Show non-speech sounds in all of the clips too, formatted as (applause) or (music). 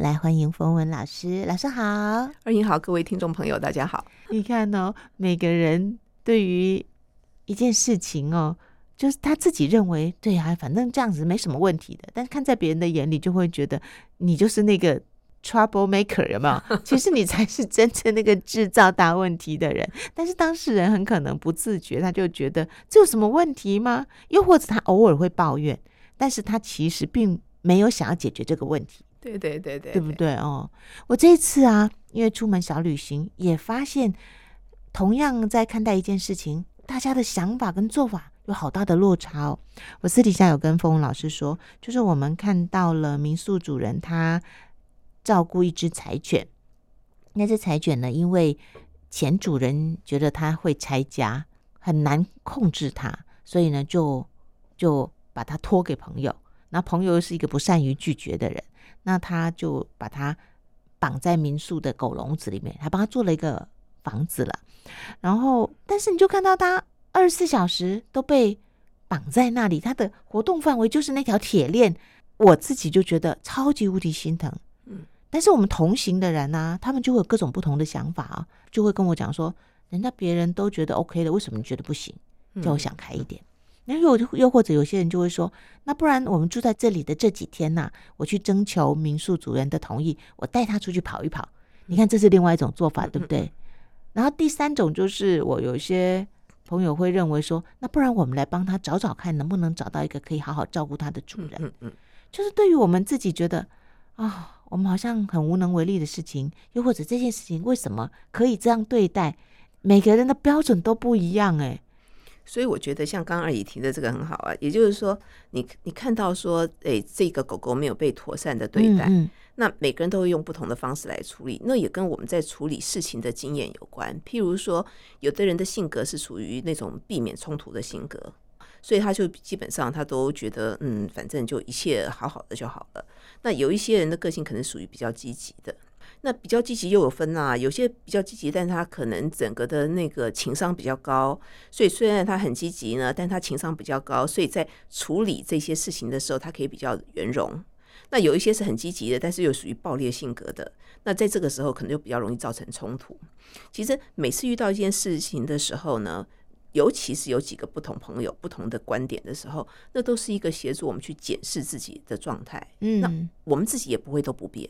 来欢迎冯文老师，老师好，二英好，各位听众朋友，大家好。你看哦，每个人对于一件事情哦，就是他自己认为对啊，反正这样子没什么问题的，但是看在别人的眼里，就会觉得你就是那个 trouble maker，有没有？(laughs) 其实你才是真正那个制造大问题的人。但是当事人很可能不自觉，他就觉得这有什么问题吗？又或者他偶尔会抱怨，但是他其实并没有想要解决这个问题。对对对对，对不对哦？我这次啊，因为出门小旅行，也发现同样在看待一件事情，大家的想法跟做法有好大的落差哦。我私底下有跟峰峰老师说，就是我们看到了民宿主人他照顾一只柴犬，那只柴犬呢，因为前主人觉得它会拆家，很难控制它，所以呢，就就把它托给朋友。那朋友又是一个不善于拒绝的人。那他就把他绑在民宿的狗笼子里面，还帮他做了一个房子了。然后，但是你就看到他二十四小时都被绑在那里，他的活动范围就是那条铁链。我自己就觉得超级无敌心疼。嗯，但是我们同行的人呢、啊，他们就会有各种不同的想法啊，就会跟我讲说，人家别人都觉得 OK 的，为什么你觉得不行？叫我想开一点。那又又或者有些人就会说，那不然我们住在这里的这几天呐、啊，我去征求民宿主人的同意，我带他出去跑一跑。你看，这是另外一种做法，对不对？然后第三种就是，我有些朋友会认为说，那不然我们来帮他找找看，能不能找到一个可以好好照顾他的主人。就是对于我们自己觉得啊，我们好像很无能为力的事情，又或者这件事情为什么可以这样对待，每个人的标准都不一样，哎。所以我觉得像刚刚二姨提的这个很好啊，也就是说你，你你看到说，哎，这个狗狗没有被妥善的对待，嗯嗯，那每个人都会用不同的方式来处理，那也跟我们在处理事情的经验有关。譬如说，有的人的性格是属于那种避免冲突的性格，所以他就基本上他都觉得，嗯，反正就一切好好的就好了。那有一些人的个性可能属于比较积极的。那比较积极又有分啊，有些比较积极，但是他可能整个的那个情商比较高，所以虽然他很积极呢，但他情商比较高，所以在处理这些事情的时候，他可以比较圆融。那有一些是很积极的，但是又属于暴烈性格的，那在这个时候可能就比较容易造成冲突。其实每次遇到一件事情的时候呢，尤其是有几个不同朋友、不同的观点的时候，那都是一个协助我们去检视自己的状态。嗯，那我们自己也不会都不变。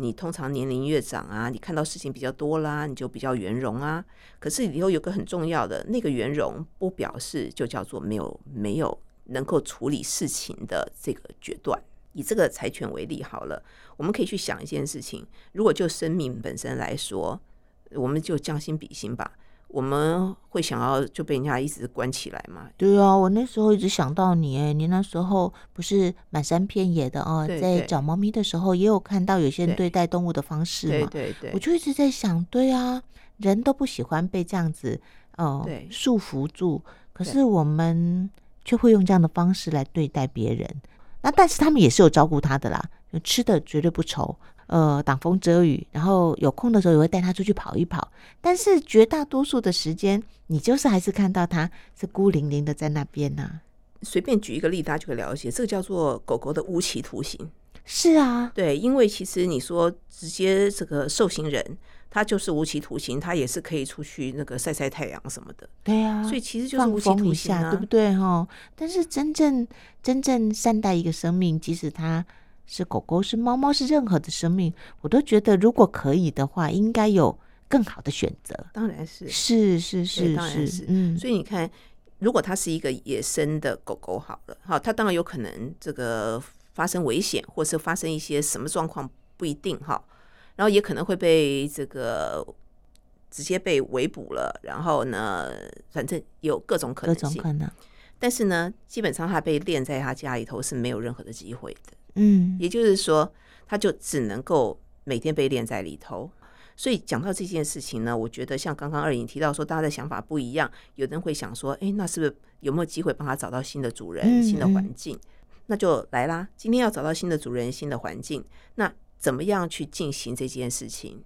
你通常年龄越长啊，你看到事情比较多啦，你就比较圆融啊。可是里头有个很重要的那个圆融，不表示就叫做没有没有能够处理事情的这个决断。以这个柴犬为例好了，我们可以去想一件事情：如果就生命本身来说，我们就将心比心吧。我们会想要就被人家一直关起来嘛？对啊，我那时候一直想到你，哎，你那时候不是满山遍野的哦，在找猫咪的时候，也有看到有些人对待动物的方式嘛。对对对，我就一直在想，对啊，人都不喜欢被这样子哦束缚住，可是我们却会用这样的方式来对待别人。那但是他们也是有照顾他的啦，吃的绝对不愁。呃，挡风遮雨，然后有空的时候也会带他出去跑一跑。但是绝大多数的时间，你就是还是看到他是孤零零的在那边呢、啊。随便举一个例，大家就会了解，这个叫做狗狗的无期徒刑。是啊，对，因为其实你说直接这个受刑人，他就是无期徒刑，他也是可以出去那个晒晒太阳什么的。对啊，所以其实就是无期徒刑、啊，对不对？哈，但是真正真正善待一个生命，即使他。是狗狗，是猫猫，是任何的生命，我都觉得如果可以的话，应该有更好的选择。当然是，是是是是，是，嗯。所以你看，如果它是一个野生的狗狗，好了，好，它当然有可能这个发生危险，或是发生一些什么状况，不一定哈。然后也可能会被这个直接被围捕了，然后呢，反正有各种可能性，各种可能。但是呢，基本上它被练在他家里头是没有任何的机会的。嗯，也就是说，他就只能够每天被练在里头。所以讲到这件事情呢，我觉得像刚刚二颖提到说，大家的想法不一样，有人会想说，哎，那是不是有没有机会帮他找到新的主人、新的环境？那就来啦。今天要找到新的主人、新的环境，那怎么样去进行这件事情？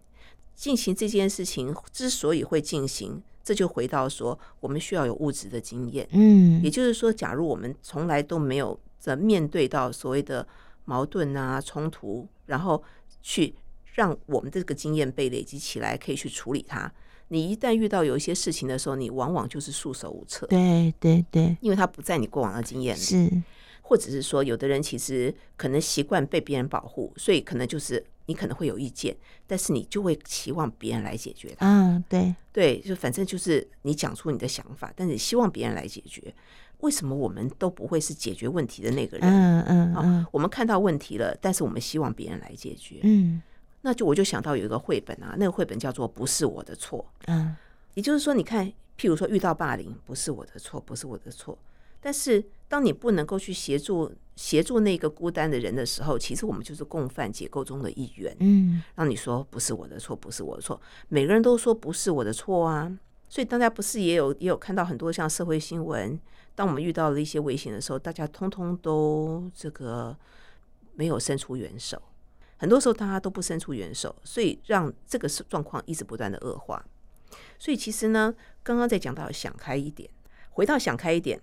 进行这件事情之所以会进行，这就回到说，我们需要有物质的经验。嗯，也就是说，假如我们从来都没有在面对到所谓的。矛盾啊，冲突，然后去让我们这个经验被累积起来，可以去处理它。你一旦遇到有一些事情的时候，你往往就是束手无策。对对对，因为它不在你过往的经验里。是，或者是说，有的人其实可能习惯被别人保护，所以可能就是你可能会有意见，但是你就会期望别人来解决它。嗯，对对，就反正就是你讲出你的想法，但是希望别人来解决。为什么我们都不会是解决问题的那个人？嗯嗯嗯、哦，我们看到问题了，但是我们希望别人来解决。嗯。那就我就想到有一个绘本啊，那个绘本叫做《不是我的错》。嗯，也就是说，你看，譬如说遇到霸凌，不是我的错，不是我的错。但是当你不能够去协助协助那个孤单的人的时候，其实我们就是共犯结构中的一员。嗯，让你说不是我的错，不是我的错，每个人都说不是我的错啊。所以大家不是也有也有看到很多像社会新闻，当我们遇到了一些危险的时候，大家通通都这个没有伸出援手。很多时候大家都不伸出援手，所以让这个状况一直不断的恶化。所以其实呢，刚刚在讲到想开一点，回到想开一点，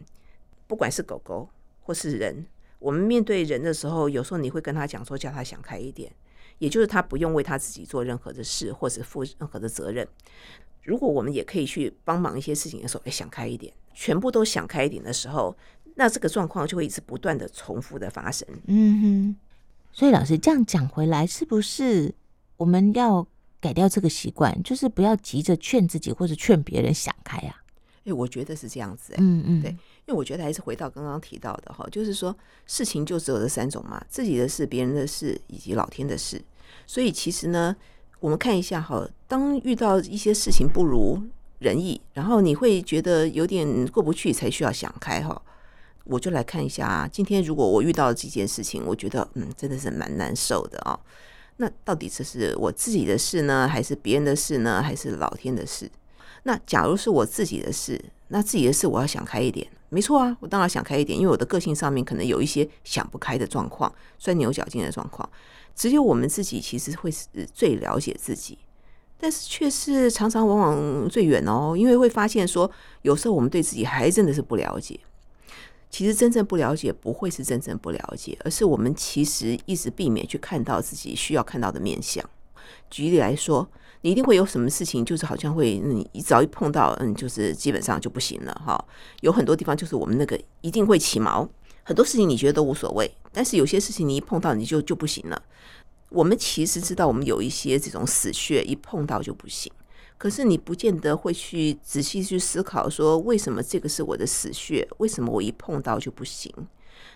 不管是狗狗或是人，我们面对人的时候，有时候你会跟他讲说，叫他想开一点，也就是他不用为他自己做任何的事，或者负任何的责任。如果我们也可以去帮忙一些事情的时候，哎，想开一点，全部都想开一点的时候，那这个状况就会一直不断的重复的发生。嗯哼。所以老师这样讲回来，是不是我们要改掉这个习惯，就是不要急着劝自己或者劝别人想开啊？哎，我觉得是这样子，欸。嗯嗯，对，因为我觉得还是回到刚刚提到的哈，就是说事情就只有这三种嘛，自己的事、别人的事以及老天的事。所以其实呢，我们看一下哈，当遇到一些事情不如仁义，然后你会觉得有点过不去，才需要想开哈。我就来看一下啊，今天如果我遇到这件事情，我觉得嗯，真的是蛮难受的啊。那到底这是我自己的事呢，还是别人的事呢，还是老天的事？那假如是我自己的事，那自己的事我要想开一点，没错啊，我当然想开一点，因为我的个性上面可能有一些想不开的状况，钻牛角尖的状况。只有我们自己其实会是最了解自己，但是却是常常往往最远哦，因为会发现说，有时候我们对自己还真的是不了解。其实真正不了解，不会是真正不了解，而是我们其实一直避免去看到自己需要看到的面相。举例来说，你一定会有什么事情，就是好像会，你只要一碰到，嗯，就是基本上就不行了哈。有很多地方就是我们那个一定会起毛，很多事情你觉得都无所谓，但是有些事情你一碰到你就就不行了。我们其实知道，我们有一些这种死穴，一碰到就不行。可是你不见得会去仔细去思考，说为什么这个是我的死穴？为什么我一碰到就不行？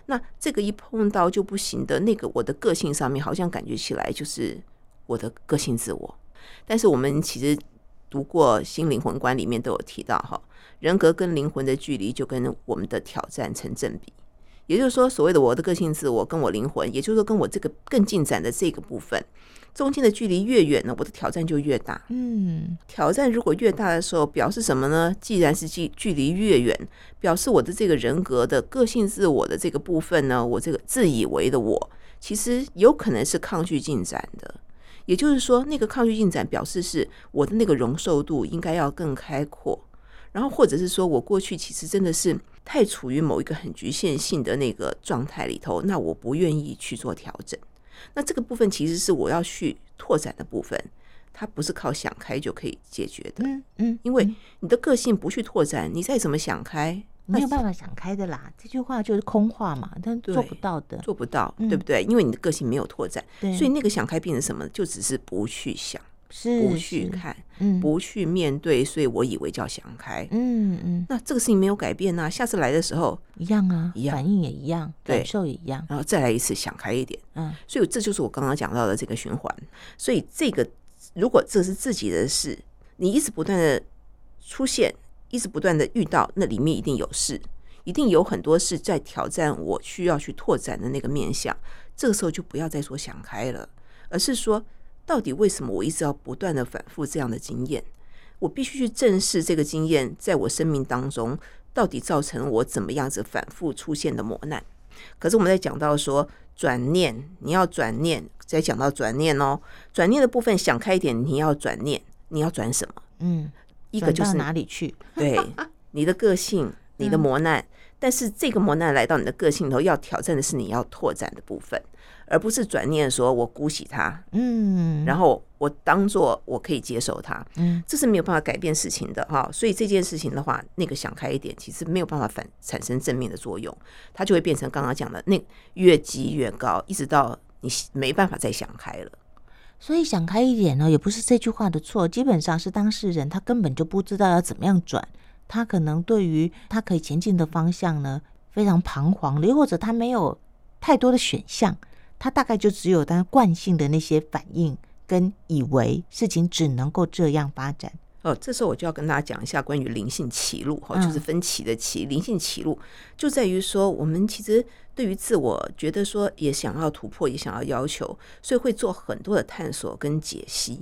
那这个一碰到就不行的那个，我的个性上面好像感觉起来就是我的个性自我。但是我们其实读过《新灵魂观》里面都有提到，哈，人格跟灵魂的距离就跟我们的挑战成正比。也就是说，所谓的我的个性自我跟我灵魂，也就是说跟我这个更进展的这个部分。中间的距离越远呢，我的挑战就越大。嗯，挑战如果越大的时候，表示什么呢？既然是距距离越远，表示我的这个人格的个性自我的这个部分呢，我这个自以为的我，其实有可能是抗拒进展的。也就是说，那个抗拒进展，表示是我的那个容受度应该要更开阔。然后，或者是说我过去其实真的是太处于某一个很局限性的那个状态里头，那我不愿意去做调整。那这个部分其实是我要去拓展的部分，它不是靠想开就可以解决的。嗯嗯，因为你的个性不去拓展，你再怎么想开，没有办法想开的啦。这句话就是空话嘛，但做不到的，做不到，对不对？因为你的个性没有拓展，所以那个想开变成什么？就只是不去想。是不去看，嗯，不去面对，所以我以为叫想开，嗯嗯。那这个事情没有改变啊，下次来的时候一样啊，一样，反应也一样，感受也一样，然后再来一次想开一点，嗯。所以这就是我刚刚讲到的这个循环。所以这个如果这是自己的事，你一直不断的出现，一直不断的遇到，那里面一定有事，一定有很多事在挑战我需要去拓展的那个面向。这个时候就不要再说想开了，而是说。到底为什么我一直要不断的反复这样的经验？我必须去正视这个经验在我生命当中到底造成我怎么样子反复出现的磨难。可是我们在讲到说转念，你要转念，再讲到转念哦，转念的部分想开一点，你要转念，你要转什么？嗯，一个就是哪里去？对，(laughs) 你的个性，你的磨难。但是这个磨难来到你的个性头，要挑战的是你要拓展的部分。而不是转念说，我姑息他，嗯，然后我当做我可以接受他，嗯，这是没有办法改变事情的哈。所以这件事情的话，那个想开一点，其实没有办法反产生正面的作用，它就会变成刚刚讲的那越积越高，一直到你没办法再想开了。所以想开一点呢，也不是这句话的错，基本上是当事人他根本就不知道要怎么样转，他可能对于他可以前进的方向呢非常彷徨的，又或者他没有太多的选项。他大概就只有他惯性的那些反应，跟以为事情只能够这样发展。哦，这时候我就要跟大家讲一下关于灵性歧路哈，就是分歧的歧。灵性歧路就在于说，我们其实对于自我觉得说也想要突破，也想要要求，所以会做很多的探索跟解析。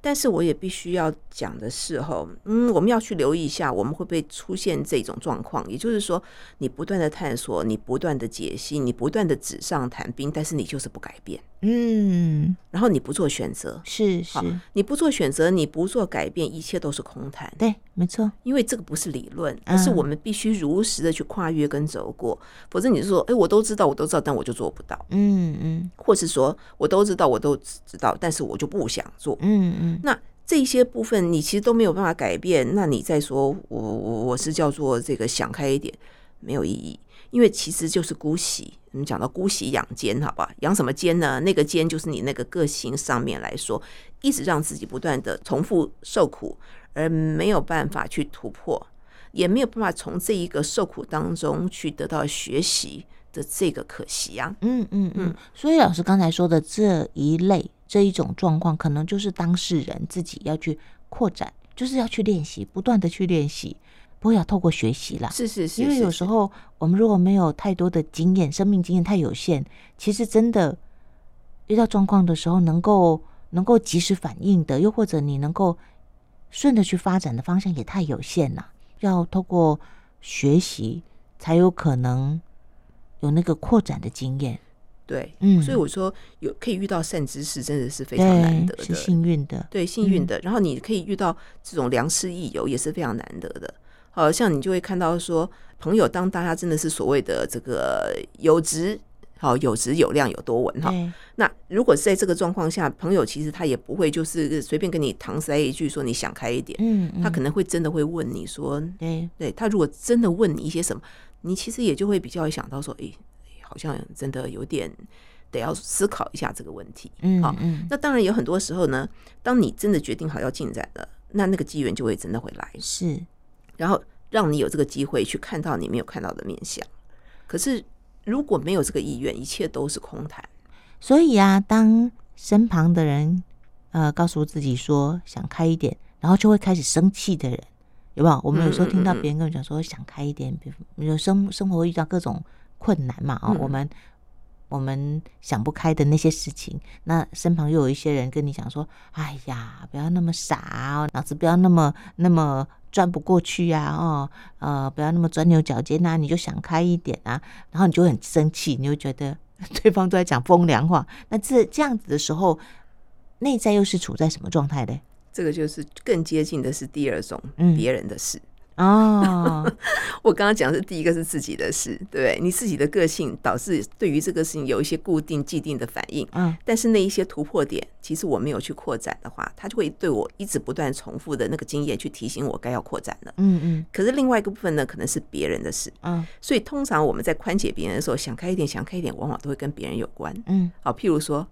但是我也必须要讲的是，吼，嗯，我们要去留意一下，我们会不会出现这种状况？也就是说，你不断的探索，你不断的解析，你不断的纸上谈兵，但是你就是不改变。嗯，然后你不做选择，是是，你不做选择，你不做改变，一切都是空谈。对，没错，因为这个不是理论，而是我们必须如实的去跨越跟走过，否则你是说，哎，我都知道，我都知道，但我就做不到。嗯嗯，或是说我都知道，我都知道，但是我就不想做。嗯嗯，那这些部分你其实都没有办法改变，那你再说我我我是叫做这个想开一点，没有意义。因为其实就是姑息，我们讲到姑息养奸，好不好？养什么奸呢？那个奸就是你那个个性上面来说，一直让自己不断的重复受苦，而没有办法去突破，也没有办法从这一个受苦当中去得到学习的这个可惜啊。嗯嗯嗯。所以老师刚才说的这一类这一种状况，可能就是当事人自己要去扩展，就是要去练习，不断的去练习。不会要透过学习啦，是是是，因为有时候我们如果没有太多的经验，生命经验太有限，其实真的遇到状况的时候，能够能够及时反应的，又或者你能够顺着去发展的方向也太有限了。要透过学习，才有可能有那个扩展的经验。对，嗯，所以我说有可以遇到善知识，真的是非常难得的，是幸运的，对，幸运的。然后你可以遇到这种良师益友，也是非常难得的。好像你就会看到说，朋友当大家真的是所谓的这个有值，好有值有量有多稳哈。那如果是在这个状况下，朋友其实他也不会就是随便跟你搪塞一句说你想开一点，嗯，他可能会真的会问你说，对，对他如果真的问你一些什么，你其实也就会比较会想到说，哎，好像真的有点得要思考一下这个问题，嗯，好，那当然有很多时候呢，当你真的决定好要进展了，那那个机缘就会真的会来，是。然后让你有这个机会去看到你没有看到的面相，可是如果没有这个意愿，一切都是空谈。所以啊，当身旁的人呃告诉自己说想开一点，然后就会开始生气的人，有没有？我们有时候听到别人跟我讲说想开一点，比如有生生活遇到各种困难嘛，啊，我们。我们想不开的那些事情，那身旁又有一些人跟你讲说：“哎呀，不要那么傻哦，脑子不要那么那么转不过去啊，哦，呃，不要那么钻牛角尖呐，你就想开一点啊。”然后你就很生气，你就觉得 (laughs) 对方都在讲风凉话。那这这样子的时候，内在又是处在什么状态呢？这个就是更接近的是第二种别人的事。嗯哦，(laughs) 我刚刚讲的是第一个是自己的事，对？你自己的个性导致对于这个事情有一些固定既定的反应，嗯，但是那一些突破点，其实我没有去扩展的话，它就会对我一直不断重复的那个经验去提醒我该要扩展了，嗯嗯。可是另外一个部分呢，可能是别人的事，嗯，所以通常我们在宽解别人的时候，想开一点，想开一点，往往都会跟别人有关，嗯，好，譬如说。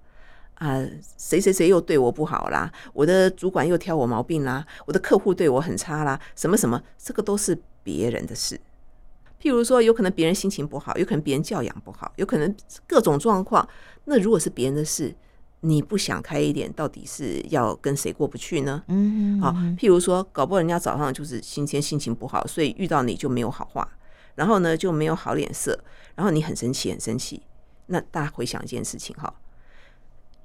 啊，谁谁谁又对我不好啦？我的主管又挑我毛病啦，我的客户对我很差啦，什么什么，这个都是别人的事。譬如说，有可能别人心情不好，有可能别人教养不好，有可能各种状况。那如果是别人的事，你不想开一点，到底是要跟谁过不去呢？嗯，好，譬如说，搞不好人家早上就是今天心情不好，所以遇到你就没有好话，然后呢就没有好脸色，然后你很生气，很生气。那大家回想一件事情哈。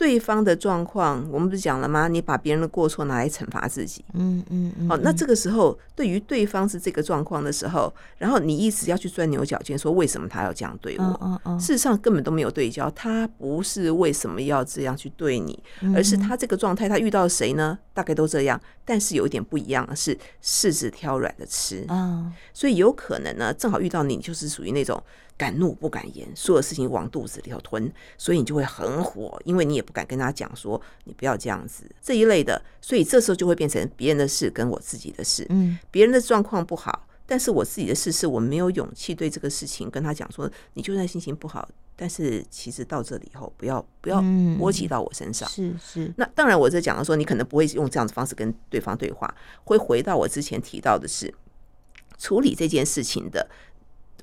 对方的状况，我们不是讲了吗？你把别人的过错拿来惩罚自己，嗯嗯嗯。好，那这个时候，对于对方是这个状况的时候，然后你一直要去钻牛角尖，说为什么他要这样对我？事实上根本都没有对焦，他不是为什么要这样去对你，而是他这个状态，他遇到谁呢？大概都这样，但是有一点不一样的是，柿子挑软的吃啊，所以有可能呢，正好遇到你，就是属于那种。敢怒不敢言，所有事情往肚子里头吞，所以你就会很火，因为你也不敢跟他讲说你不要这样子这一类的，所以这时候就会变成别人的事跟我自己的事。嗯，别人的状况不好，但是我自己的事是我没有勇气对这个事情跟他讲说，你就算心情不好，但是其实到这里以后不要不要波及到我身上。是是，那当然我在讲的说，你可能不会用这样的方式跟对方对话，会回到我之前提到的是处理这件事情的。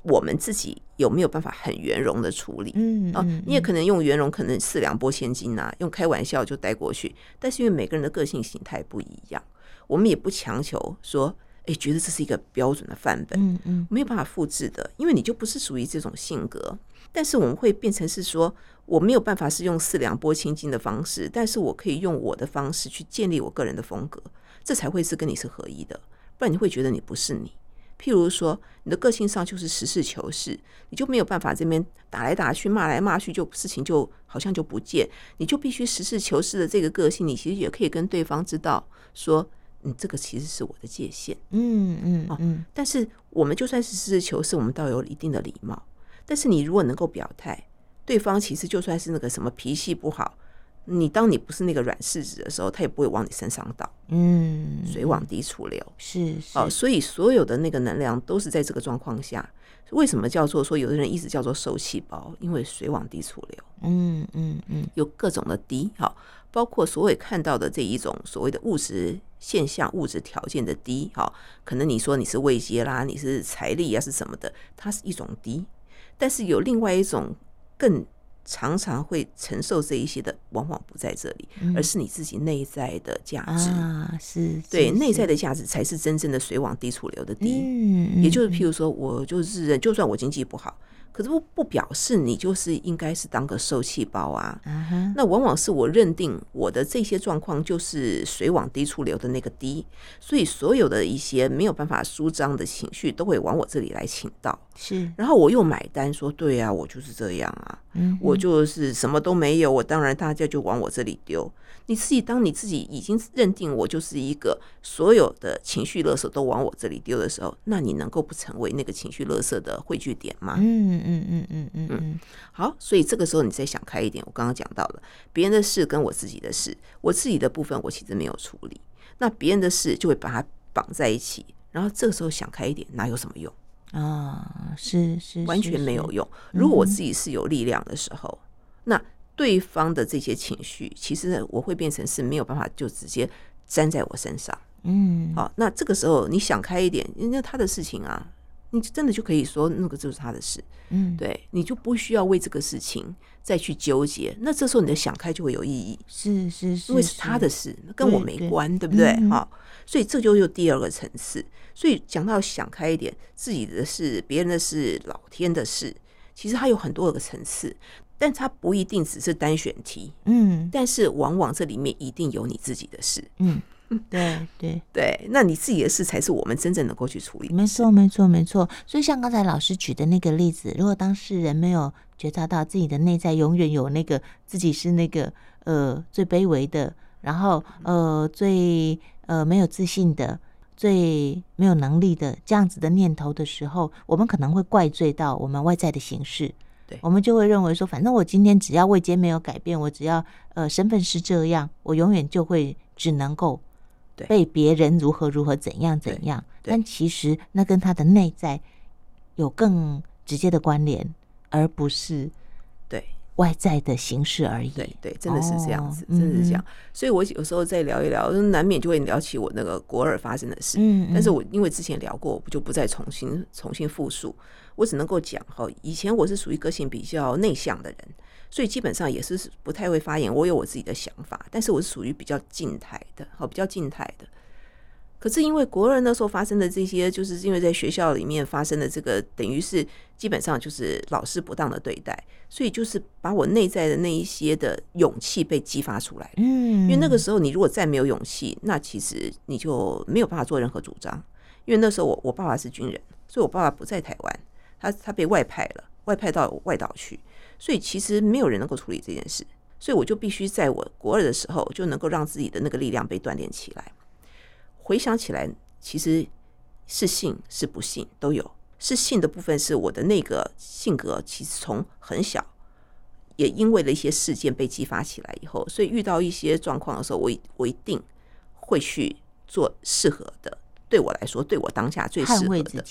我们自己有没有办法很圆融的处理？嗯，啊，你也可能用圆融，可能四两拨千斤呐，用开玩笑就带过去。但是因为每个人的个性形态不一样，我们也不强求说，哎，觉得这是一个标准的范本，嗯嗯，没有办法复制的，因为你就不是属于这种性格。但是我们会变成是说，我没有办法是用四两拨千斤的方式，但是我可以用我的方式去建立我个人的风格，这才会是跟你是合一的，不然你会觉得你不是你。譬如说，你的个性上就是实事求是，你就没有办法这边打来打去、骂来骂去，就事情就好像就不见。你就必须实事求是的这个个性，你其实也可以跟对方知道说，嗯，这个其实是我的界限。嗯嗯嗯。但是我们就算是实事求是，我们倒有一定的礼貌。但是你如果能够表态，对方其实就算是那个什么脾气不好。你当你不是那个软柿子的时候，它也不会往你身上倒。嗯，水往低处流，是哦，所以所有的那个能量都是在这个状况下。为什么叫做说有的人一直叫做受气包？因为水往低处流。嗯嗯嗯，有各种的低，好，包括所谓看到的这一种所谓的物质现象、物质条件的低，好，可能你说你是位阶啦，你是财力啊，是什么的，它是一种低。但是有另外一种更。常常会承受这一些的，往往不在这里，而是你自己内在的价值啊，是对内在的价值才是真正的水往低处流的低。嗯，也就是譬如说，我就是人，就算我经济不好。可是不不表示你就是应该是当个受气包啊，uh huh. 那往往是我认定我的这些状况就是水往低处流的那个低，所以所有的一些没有办法舒张的情绪都会往我这里来请到，是，然后我又买单说对啊，我就是这样啊，嗯，我就是什么都没有，我当然大家就往我这里丢。你自己，当你自己已经认定我就是一个所有的情绪垃圾都往我这里丢的时候，那你能够不成为那个情绪垃圾的汇聚点吗？嗯嗯嗯嗯嗯嗯嗯。好，所以这个时候你再想开一点，我刚刚讲到了别人的事跟我自己的事，我自己的部分我其实没有处理，那别人的事就会把它绑在一起，然后这个时候想开一点，哪有什么用啊？是是，完全没有用。如果我自己是有力量的时候，那。对方的这些情绪，其实我会变成是没有办法就直接粘在我身上。嗯，好，那这个时候你想开一点，人家他的事情啊，你真的就可以说那个就是他的事。嗯，对，你就不需要为这个事情再去纠结。那这时候你的想开就会有意义。是是是，因为是他的事，跟我没关，对不对？好，所以这就有第二个层次。所以讲到想开一点，自己的事、别人的事、老天的事，其实它有很多个层次。但它不一定只是单选题，嗯，但是往往这里面一定有你自己的事，嗯，(laughs) 对对 (laughs) 对，那你自己的事才是我们真正能够去处理。没错，没错，没错。所以像刚才老师举的那个例子，如果当事人没有觉察到自己的内在永远有那个自己是那个呃最卑微的，然后呃最呃没有自信的、最没有能力的这样子的念头的时候，我们可能会怪罪到我们外在的形式。对我们就会认为说，反正我今天只要位阶没有改变，我只要呃身份是这样，我永远就会只能够被别人如何如何怎样怎样。但其实那跟他的内在有更直接的关联，而不是对外在的形式而已。对对，真的是这样子，真的是这样。所以我有时候再聊一聊，难免就会聊起我那个国二发生的事。嗯，但是我因为之前聊过，我就不再重新重新复述。我只能够讲哈，以前我是属于个性比较内向的人，所以基本上也是不太会发言。我有我自己的想法，但是我是属于比较静态的，好，比较静态的。可是因为国二那时候发生的这些，就是因为在学校里面发生的这个，等于是基本上就是老师不当的对待，所以就是把我内在的那一些的勇气被激发出来。嗯，因为那个时候你如果再没有勇气，那其实你就没有办法做任何主张。因为那时候我我爸爸是军人，所以我爸爸不在台湾，他他被外派了，外派到外岛去，所以其实没有人能够处理这件事，所以我就必须在我国二的时候就能够让自己的那个力量被锻炼起来。回想起来，其实是信是不信都有。是信的部分是我的那个性格，其实从很小，也因为了一些事件被激发起来以后，所以遇到一些状况的时候，我我一定会去做适合的，对我来说，对我当下最适合的。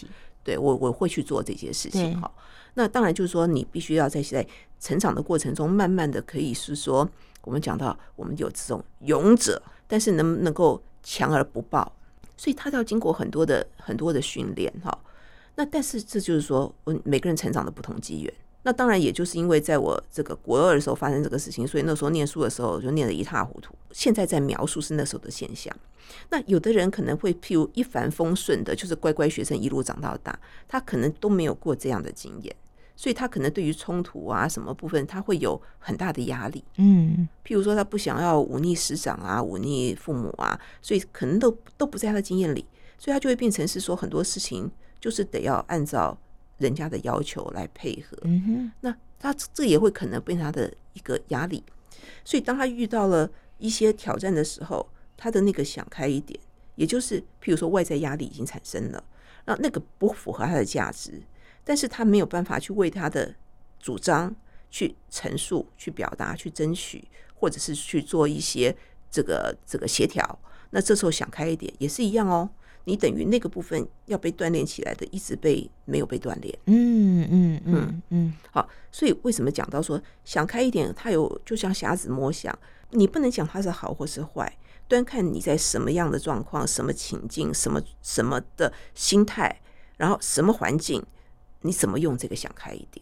对我我会去做这些事情。好，那当然就是说，你必须要在在成长的过程中，慢慢的可以是说，我们讲到我们有这种勇者，但是能不能够？强而不暴，所以他要经过很多的很多的训练哈。那但是这就是说，我每个人成长的不同机缘。那当然也就是因为在我这个国二的时候发生这个事情，所以那时候念书的时候就念得一塌糊涂。现在在描述是那时候的现象。那有的人可能会譬如一帆风顺的，就是乖乖学生一路长到大，他可能都没有过这样的经验。所以他可能对于冲突啊什么部分，他会有很大的压力。嗯，譬如说他不想要忤逆师长啊，忤逆父母啊，所以可能都都不在他的经验里，所以他就会变成是说很多事情就是得要按照人家的要求来配合。嗯哼，那他这也会可能变成他的一个压力。所以当他遇到了一些挑战的时候，他的那个想开一点，也就是譬如说外在压力已经产生了，那那个不符合他的价值。但是他没有办法去为他的主张去陈述、去表达、去争取，或者是去做一些这个这个协调。那这时候想开一点也是一样哦。你等于那个部分要被锻炼起来的，一直被没有被锻炼。嗯嗯嗯嗯。好，所以为什么讲到说想开一点，他有就像瞎子摸象，你不能讲他是好或是坏，端看你在什么样的状况、什么情境、什么什么的心态，然后什么环境。你怎么用这个想开一点？